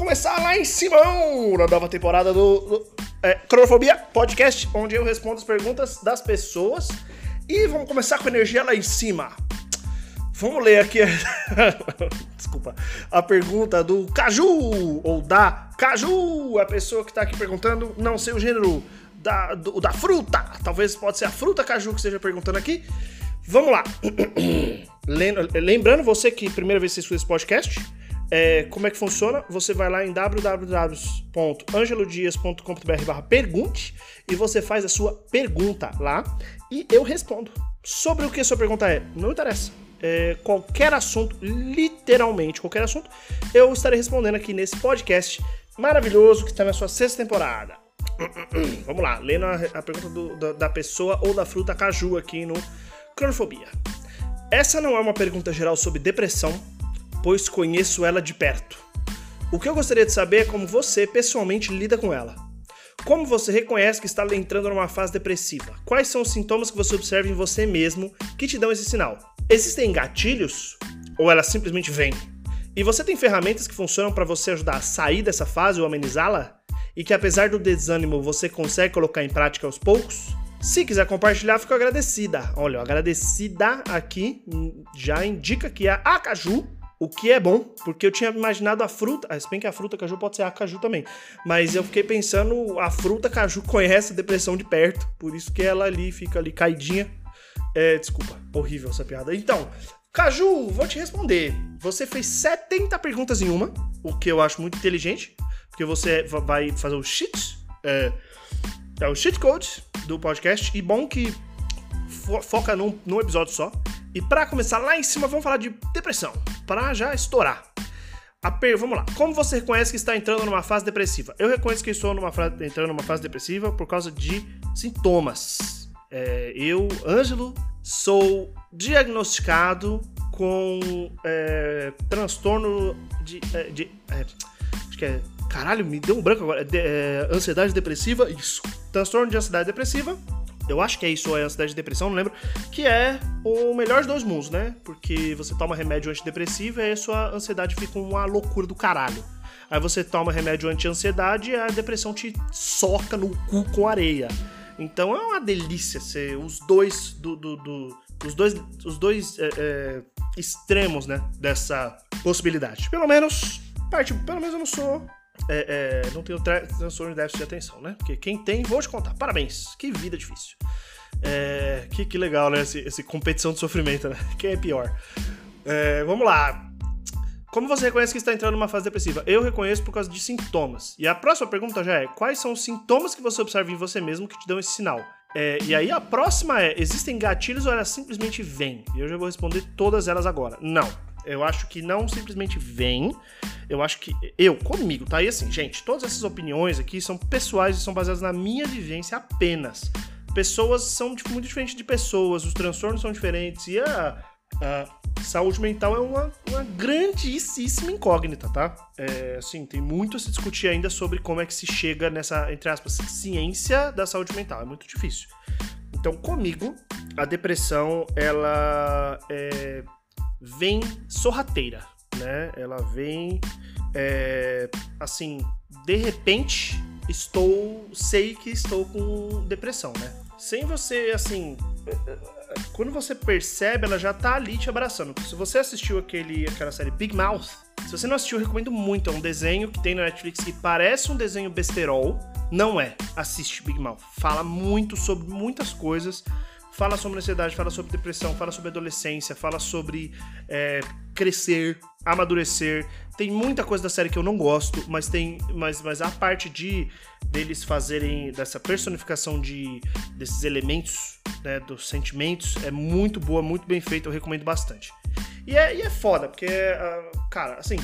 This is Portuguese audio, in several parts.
começar lá em cima na nova temporada do, do é, Cronofobia Podcast, onde eu respondo as perguntas das pessoas. E vamos começar com energia lá em cima. Vamos ler aqui, desculpa, a pergunta do Caju, ou da Caju, a pessoa que tá aqui perguntando, não sei o gênero da, do, da fruta, talvez pode ser a fruta Caju que esteja perguntando aqui. Vamos lá. Lembrando, você que primeira vez que você escuta esse podcast, é, como é que funciona? Você vai lá em www.angelodias.com.br pergunte e você faz a sua pergunta lá e eu respondo. Sobre o que a sua pergunta é, não interessa. É, qualquer assunto, literalmente qualquer assunto, eu estarei respondendo aqui nesse podcast maravilhoso que está na sua sexta temporada. Vamos lá, lendo a, a pergunta do, da, da pessoa ou da fruta caju aqui no Cronofobia. Essa não é uma pergunta geral sobre depressão, pois conheço ela de perto. O que eu gostaria de saber é como você pessoalmente lida com ela. Como você reconhece que está entrando numa fase depressiva? Quais são os sintomas que você observa em você mesmo que te dão esse sinal? Existem gatilhos? Ou ela simplesmente vem? E você tem ferramentas que funcionam para você ajudar a sair dessa fase ou amenizá-la? E que apesar do desânimo você consegue colocar em prática aos poucos? Se quiser compartilhar, fico agradecida. Olha, agradecida aqui já indica que é a Acaju o que é bom, porque eu tinha imaginado a fruta. Ah, se bem que a fruta caju pode ser a caju também. Mas eu fiquei pensando, a fruta caju conhece a depressão de perto. Por isso que ela ali fica ali caidinha. É, desculpa, horrível essa piada. Então, Caju, vou te responder. Você fez 70 perguntas em uma, o que eu acho muito inteligente, porque você vai fazer o cheat, é, é o code do podcast, e bom que fo foca num, num episódio só. E para começar lá em cima, vamos falar de depressão, para já estourar. Per... Vamos lá. Como você reconhece que está entrando numa fase depressiva? Eu reconheço que estou numa fase... entrando numa fase depressiva por causa de sintomas. É, eu, Ângelo, sou diagnosticado com é, transtorno de. É, de é, acho que é. Caralho, me deu um branco agora. De, é, ansiedade depressiva. Isso. Transtorno de ansiedade depressiva eu acho que é isso, é ansiedade e depressão, não lembro, que é o melhor dos dois mundos, né? Porque você toma remédio antidepressivo e aí a sua ansiedade fica uma loucura do caralho. Aí você toma remédio anti-ansiedade e a depressão te soca no cu com areia. Então é uma delícia ser os dois do, do, do os dois, os dois é, é, extremos, né, dessa possibilidade. Pelo menos, parte, pelo menos eu não sou é, é, não tenho transtorno de déficit de atenção, né? Porque quem tem, vou te contar. Parabéns. Que vida difícil. É, que, que legal, né? Esse, esse, competição de sofrimento, né? Quem é pior? É, vamos lá. Como você reconhece que está entrando numa fase depressiva? Eu reconheço por causa de sintomas. E a próxima pergunta já é: quais são os sintomas que você observa em você mesmo que te dão esse sinal? É, e aí a próxima é: existem gatilhos ou elas simplesmente vêm? E eu já vou responder todas elas agora. Não. Eu acho que não simplesmente vem. Eu acho que eu, comigo, tá? aí assim, gente, todas essas opiniões aqui são pessoais e são baseadas na minha vivência apenas. Pessoas são tipo, muito diferentes de pessoas, os transtornos são diferentes e a, a saúde mental é uma, uma grandíssima incógnita, tá? É, assim, tem muito a se discutir ainda sobre como é que se chega nessa, entre aspas, ciência da saúde mental. É muito difícil. Então, comigo, a depressão, ela é vem sorrateira, né? Ela vem é, assim, de repente estou, sei que estou com depressão, né? Sem você, assim, quando você percebe, ela já tá ali te abraçando. Se você assistiu aquele, aquela série Big Mouth, se você não assistiu, eu recomendo muito. É um desenho que tem na Netflix que parece um desenho besterol. Não é. Assiste Big Mouth. Fala muito sobre muitas coisas fala sobre ansiedade, fala sobre depressão, fala sobre adolescência, fala sobre é, crescer, amadurecer. Tem muita coisa da série que eu não gosto, mas tem, mas, mas a parte de deles fazerem dessa personificação de desses elementos, né, dos sentimentos é muito boa, muito bem feita, eu recomendo bastante. E é, e é foda, porque, uh, cara, assim,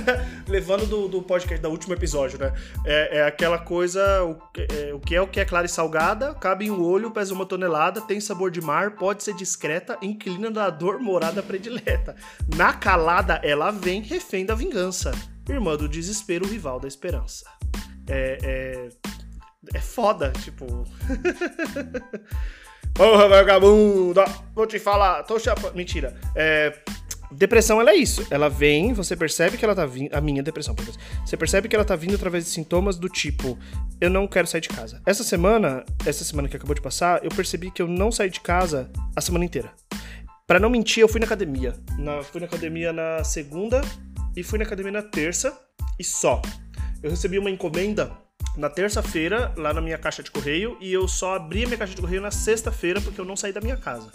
levando do, do podcast, do último episódio, né? É, é aquela coisa, o, é, o que é o que é clara e salgada, cabe em um olho, pesa uma tonelada, tem sabor de mar, pode ser discreta, inclina da dor, morada predileta. Na calada, ela vem, refém da vingança. Irmã do desespero, rival da esperança. É, é, é foda, tipo... Porra, vagabundo! Vou te falar, tô chapa... Mentira. É, Depressão, ela é isso. Ela vem, você percebe que ela tá vindo. A minha depressão, por exemplo. Você percebe que ela tá vindo através de sintomas do tipo: eu não quero sair de casa. Essa semana, essa semana que acabou de passar, eu percebi que eu não saí de casa a semana inteira. Para não mentir, eu fui na academia. Na, fui na academia na segunda e fui na academia na terça e só. Eu recebi uma encomenda na terça-feira lá na minha caixa de correio e eu só abri a minha caixa de correio na sexta-feira porque eu não saí da minha casa.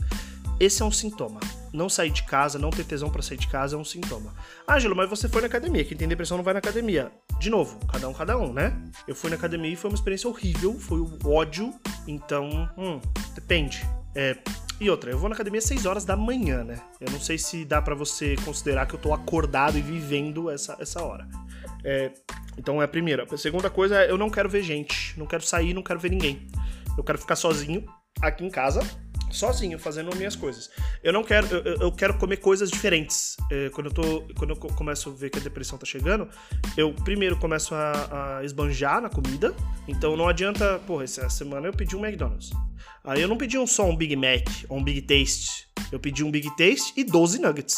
Esse é um sintoma. Não sair de casa, não ter tesão para sair de casa é um sintoma. Ângelo, mas você foi na academia. Quem tem depressão não vai na academia. De novo, cada um, cada um, né? Eu fui na academia e foi uma experiência horrível, foi o ódio. Então, hum, depende. É, e outra, eu vou na academia às 6 horas da manhã, né? Eu não sei se dá para você considerar que eu tô acordado e vivendo essa, essa hora. É, então é a primeira. A segunda coisa é eu não quero ver gente. Não quero sair, não quero ver ninguém. Eu quero ficar sozinho aqui em casa sozinho, fazendo minhas coisas. Eu não quero, eu, eu quero comer coisas diferentes. É, quando eu tô, quando eu começo a ver que a depressão tá chegando, eu primeiro começo a, a esbanjar na comida. Então não adianta, porra, essa semana eu pedi um McDonald's. Aí eu não pedi um só um Big Mac ou um Big Taste. Eu pedi um Big Taste e 12 nuggets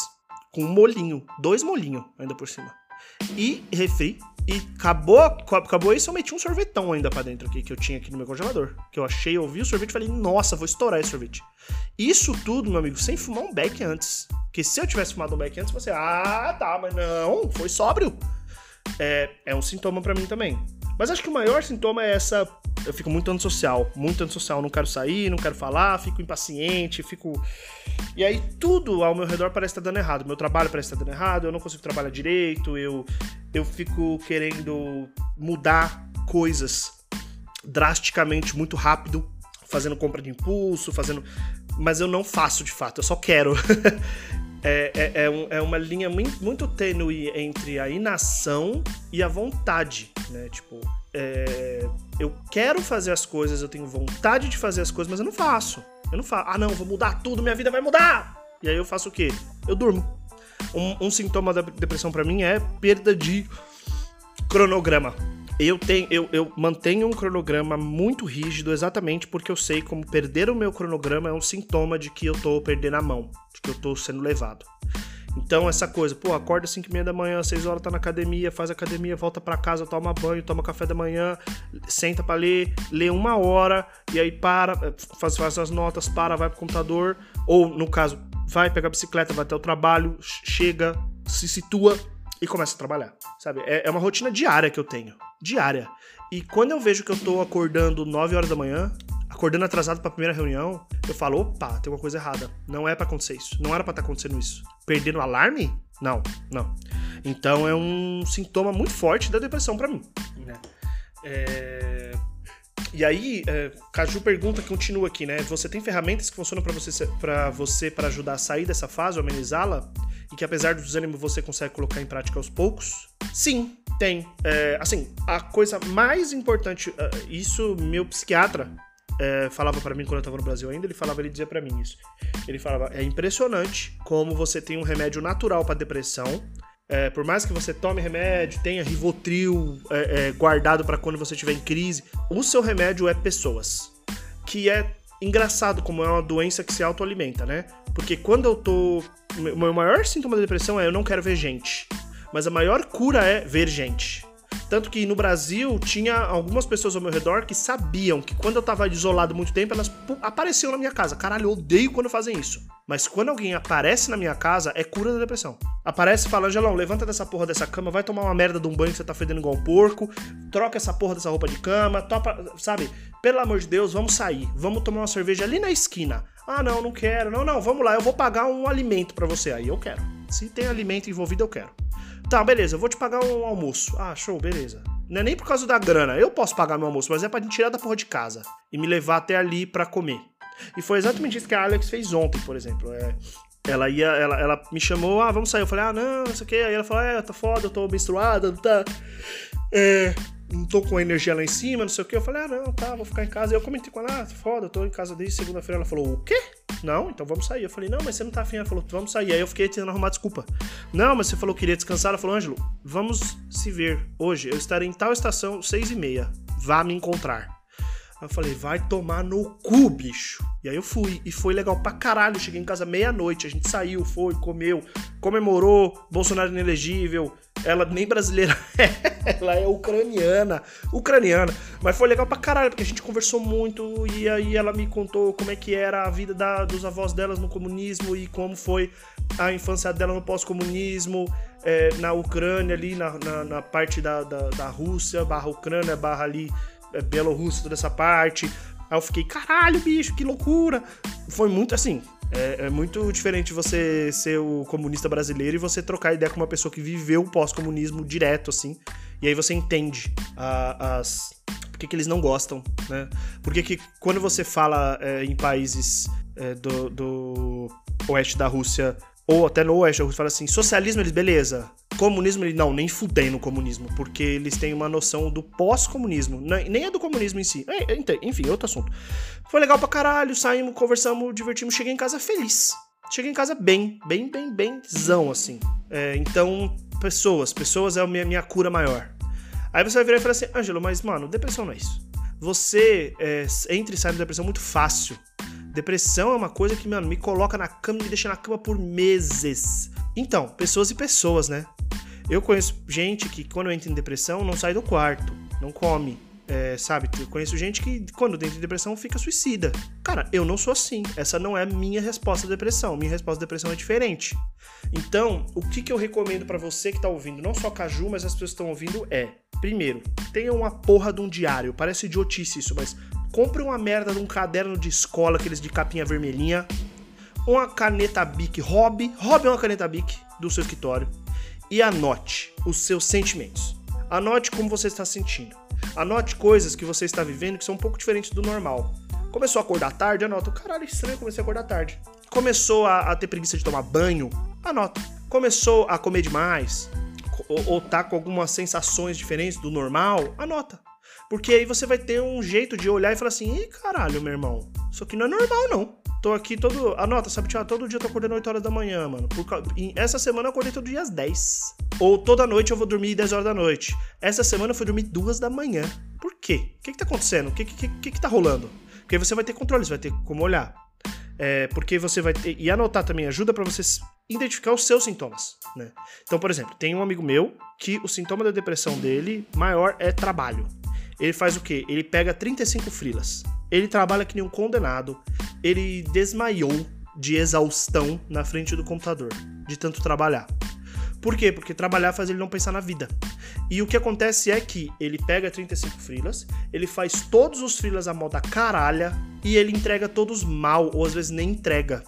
com um molinho, dois molinhos ainda por cima. E refri e acabou, acabou isso, eu meti um sorvetão ainda pra dentro aqui, que eu tinha aqui no meu congelador. Que eu achei, eu vi o sorvete e falei, nossa, vou estourar esse sorvete. Isso tudo, meu amigo, sem fumar um beck antes. Porque se eu tivesse fumado um beck antes, você, ah, tá, mas não, foi sóbrio. É, é um sintoma para mim também. Mas acho que o maior sintoma é essa. Eu fico muito antissocial, muito antissocial. Não quero sair, não quero falar, fico impaciente, fico. E aí tudo ao meu redor parece estar dando errado. Meu trabalho parece estar dando errado, eu não consigo trabalhar direito, eu, eu fico querendo mudar coisas drasticamente muito rápido, fazendo compra de impulso, fazendo. Mas eu não faço de fato, eu só quero. é, é, é, um, é, uma linha muito, tênue entre a inação e a vontade, né? Tipo, é, eu quero fazer as coisas, eu tenho vontade de fazer as coisas, mas eu não faço. Eu não faço. Ah, não, vou mudar tudo, minha vida vai mudar! E aí eu faço o quê? Eu durmo. Um, um sintoma da depressão para mim é perda de cronograma. Eu, tenho, eu, eu mantenho um cronograma muito rígido exatamente porque eu sei como perder o meu cronograma é um sintoma de que eu tô perdendo a mão, de que eu tô sendo levado. Então, essa coisa, pô, acorda às 5 e meia da manhã, 6 horas tá na academia, faz academia, volta para casa, toma banho, toma café da manhã, senta para ler, lê uma hora, e aí para, faz, faz as notas, para, vai pro computador, ou no caso, vai pegar a bicicleta, vai até o trabalho, chega, se situa e começa a trabalhar, sabe? É, é uma rotina diária que eu tenho diária. E quando eu vejo que eu tô acordando 9 horas da manhã, acordando atrasado para a primeira reunião, eu falo, opa, tem uma coisa errada. Não é para acontecer isso. Não era para estar tá acontecendo isso. Perdendo o alarme? Não, não. Então é um sintoma muito forte da depressão para mim. Né? É... E aí, é, Caju pergunta, continua aqui, né? Você tem ferramentas que funcionam para você para você para ajudar a sair dessa fase ou amenizá-la? E que apesar do desânimo você consegue colocar em prática aos poucos? Sim, tem. É, assim, a coisa mais importante, é, isso meu psiquiatra é, falava para mim quando eu tava no Brasil ainda, ele falava, ele dizia para mim isso. Ele falava, é impressionante como você tem um remédio natural para depressão. É, por mais que você tome remédio, tenha Rivotril é, é, guardado para quando você estiver em crise, o seu remédio é pessoas. Que é engraçado como é uma doença que se autoalimenta, né? Porque quando eu tô. O meu maior sintoma da depressão é eu não quero ver gente mas a maior cura é ver gente. Tanto que no Brasil tinha algumas pessoas ao meu redor que sabiam que quando eu tava isolado muito tempo, elas apareciam na minha casa. Caralho, eu odeio quando fazem isso. Mas quando alguém aparece na minha casa, é cura da depressão. Aparece e fala, Angelão, levanta dessa porra dessa cama, vai tomar uma merda de um banho que você tá fedendo igual um porco, troca essa porra dessa roupa de cama, topa, sabe? Pelo amor de Deus, vamos sair. Vamos tomar uma cerveja ali na esquina. Ah, não, não quero. Não, não, vamos lá, eu vou pagar um alimento para você. Aí eu quero. Se tem alimento envolvido, eu quero. Tá, beleza, eu vou te pagar um almoço. Ah, show, beleza. Não é nem por causa da grana, eu posso pagar meu almoço, mas é pra me tirar da porra de casa e me levar até ali para comer. E foi exatamente isso que a Alex fez ontem, por exemplo. É, ela ia, ela, ela me chamou, ah, vamos sair. Eu falei, ah, não, não sei o. Aí ela falou, é, tá foda, eu tô menstruada, tá. É, não tô com a energia lá em cima, não sei o que. Eu falei, ah, não, tá, vou ficar em casa. Eu comentei com ela, ah, foda, tô em casa desde segunda-feira. Ela falou, o quê? Não, então vamos sair. Eu falei, não, mas você não tá afim. Ela falou, vamos sair. Aí eu fiquei tentando arrumar desculpa. Não, mas você falou que queria descansar. Ela falou, Ângelo, vamos se ver hoje. Eu estarei em tal estação, seis e meia. Vá me encontrar. Eu falei, vai tomar no cu, bicho. E aí eu fui, e foi legal pra caralho. Cheguei em casa meia-noite, a gente saiu, foi, comeu, comemorou, Bolsonaro inelegível. Ela nem brasileira é, ela é ucraniana. Ucraniana. Mas foi legal pra caralho, porque a gente conversou muito, e aí ela me contou como é que era a vida da, dos avós delas no comunismo e como foi a infância dela no pós-comunismo. É, na Ucrânia, ali na, na, na parte da, da, da Rússia, barra Ucrânia, barra ali é, Bielorrússia, toda essa parte. Aí eu fiquei, caralho, bicho, que loucura. Foi muito assim. É, é, muito diferente você ser o comunista brasileiro e você trocar ideia com uma pessoa que viveu o pós-comunismo direto, assim. E aí você entende a, as. Por que, que, eles não gostam, né? Por que, que quando você fala é, em países é, do, do oeste da Rússia, ou até no oeste, a Rússia fala assim: socialismo, eles, beleza. Comunismo, ele não, nem fudem no comunismo, porque eles têm uma noção do pós-comunismo, nem é do comunismo em si. É, enfim, outro assunto. Foi legal pra caralho, saímos, conversamos, divertimos, cheguei em casa feliz. Cheguei em casa bem, bem, bem, bemzão, assim. É, então, pessoas, pessoas é a minha, minha cura maior. Aí você vai virar e falar assim, Ângelo, mas mano, depressão não é isso. Você é, entra e sai da depressão muito fácil. Depressão é uma coisa que, mano, me coloca na cama e me deixa na cama por meses. Então, pessoas e pessoas, né? Eu conheço gente que, quando entra em depressão, não sai do quarto, não come. É, sabe? Eu conheço gente que, quando entra em depressão, fica suicida. Cara, eu não sou assim. Essa não é a minha resposta à depressão. Minha resposta à depressão é diferente. Então, o que, que eu recomendo para você que tá ouvindo, não só Caju, mas as pessoas que estão ouvindo, é: primeiro, tenha uma porra de um diário. Parece idiotice isso, mas compre uma merda de um caderno de escola, aqueles de capinha vermelhinha. Uma caneta Bic Hobby. Hobby é uma caneta Bic do seu escritório e anote os seus sentimentos. Anote como você está sentindo. Anote coisas que você está vivendo que são um pouco diferentes do normal. Começou a acordar tarde, anota. Caralho, estranho, comecei a acordar tarde. Começou a, a ter preguiça de tomar banho, anota. Começou a comer demais, ou, ou tá com algumas sensações diferentes do normal, anota. Porque aí você vai ter um jeito de olhar e falar assim: Ih, caralho, meu irmão, isso aqui não é normal, não. Tô aqui todo. Anota, sabe, Tiago? Todo dia eu tô acordando 8 horas da manhã, mano. Por... Essa semana eu acordei todo dia às 10. Ou toda noite eu vou dormir 10 horas da noite. Essa semana eu fui dormir 2 da manhã. Por quê? O que que tá acontecendo? O que que, que que tá rolando? Porque você vai ter controle, você vai ter como olhar. É, porque você vai ter. E anotar também ajuda para você identificar os seus sintomas, né? Então, por exemplo, tem um amigo meu que o sintoma da depressão dele maior é trabalho. Ele faz o quê? Ele pega 35 frilas. Ele trabalha que nem um condenado. Ele desmaiou de exaustão na frente do computador, de tanto trabalhar. Por quê? Porque trabalhar faz ele não pensar na vida. E o que acontece é que ele pega 35 frilas, ele faz todos os frilas a moda caralha e ele entrega todos mal, ou às vezes nem entrega.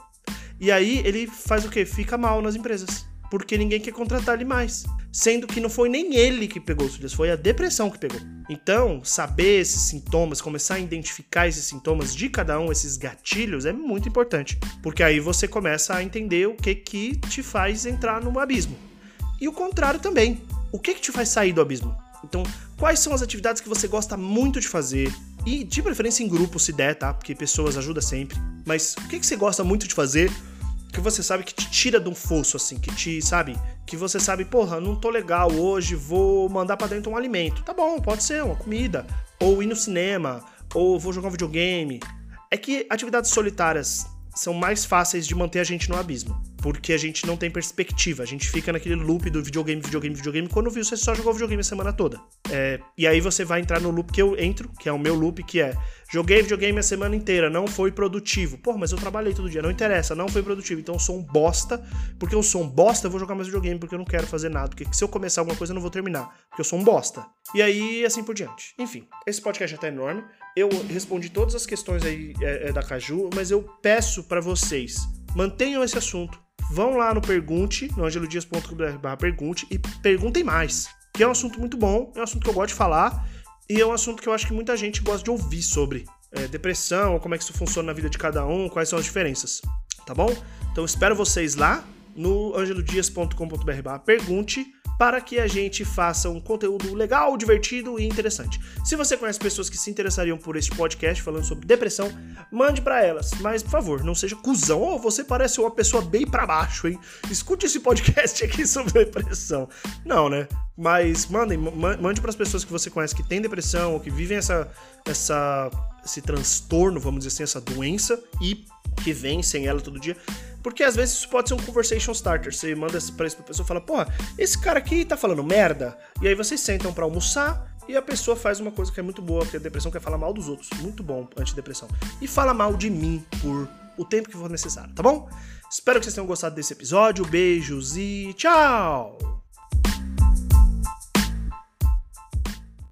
E aí ele faz o quê? Fica mal nas empresas porque ninguém quer contratar ele mais. Sendo que não foi nem ele que pegou os filhos, foi a depressão que pegou. Então, saber esses sintomas, começar a identificar esses sintomas de cada um, esses gatilhos, é muito importante. Porque aí você começa a entender o que que te faz entrar no abismo. E o contrário também. O que que te faz sair do abismo? Então, quais são as atividades que você gosta muito de fazer? E de preferência em grupo, se der, tá? Porque pessoas ajudam sempre. Mas o que, que você gosta muito de fazer que você sabe que te tira de um fosso, assim, que te, sabe? Que você sabe, porra, não tô legal hoje, vou mandar para dentro um alimento. Tá bom, pode ser uma comida, ou ir no cinema, ou vou jogar um videogame. É que atividades solitárias são mais fáceis de manter a gente no abismo. Porque a gente não tem perspectiva. A gente fica naquele loop do videogame, videogame, videogame. Quando viu, você só jogou videogame a semana toda. É, e aí você vai entrar no loop que eu entro, que é o meu loop, que é joguei videogame a semana inteira, não foi produtivo. Pô, mas eu trabalhei todo dia, não interessa, não foi produtivo. Então eu sou um bosta. Porque eu sou um bosta, eu vou jogar mais videogame, porque eu não quero fazer nada. Porque se eu começar alguma coisa, eu não vou terminar. Porque eu sou um bosta. E aí, assim por diante. Enfim, esse podcast já tá enorme. Eu respondi todas as questões aí é, é, da Caju, mas eu peço para vocês, mantenham esse assunto vão lá no Pergunte, no angelodias.com.br pergunte e perguntem mais. Que é um assunto muito bom, é um assunto que eu gosto de falar e é um assunto que eu acho que muita gente gosta de ouvir sobre. É, depressão, como é que isso funciona na vida de cada um, quais são as diferenças. Tá bom? Então espero vocês lá no angelodias.com.br pergunte para que a gente faça um conteúdo legal, divertido e interessante. Se você conhece pessoas que se interessariam por este podcast falando sobre depressão, mande para elas. Mas, por favor, não seja cuzão. Ou oh, você parece uma pessoa bem para baixo, hein? Escute esse podcast aqui sobre depressão. Não, né? Mas mandem, mande para as pessoas que você conhece que têm depressão ou que vivem essa, essa, esse transtorno, vamos dizer assim, essa doença e que vencem ela todo dia. Porque às vezes isso pode ser um conversation starter. Você manda pra essa pessoa e fala, porra, esse cara aqui tá falando merda. E aí vocês sentam para almoçar e a pessoa faz uma coisa que é muito boa, porque a depressão quer falar mal dos outros. Muito bom, antidepressão. E fala mal de mim por o tempo que for necessário, tá bom? Espero que vocês tenham gostado desse episódio. Beijos e tchau!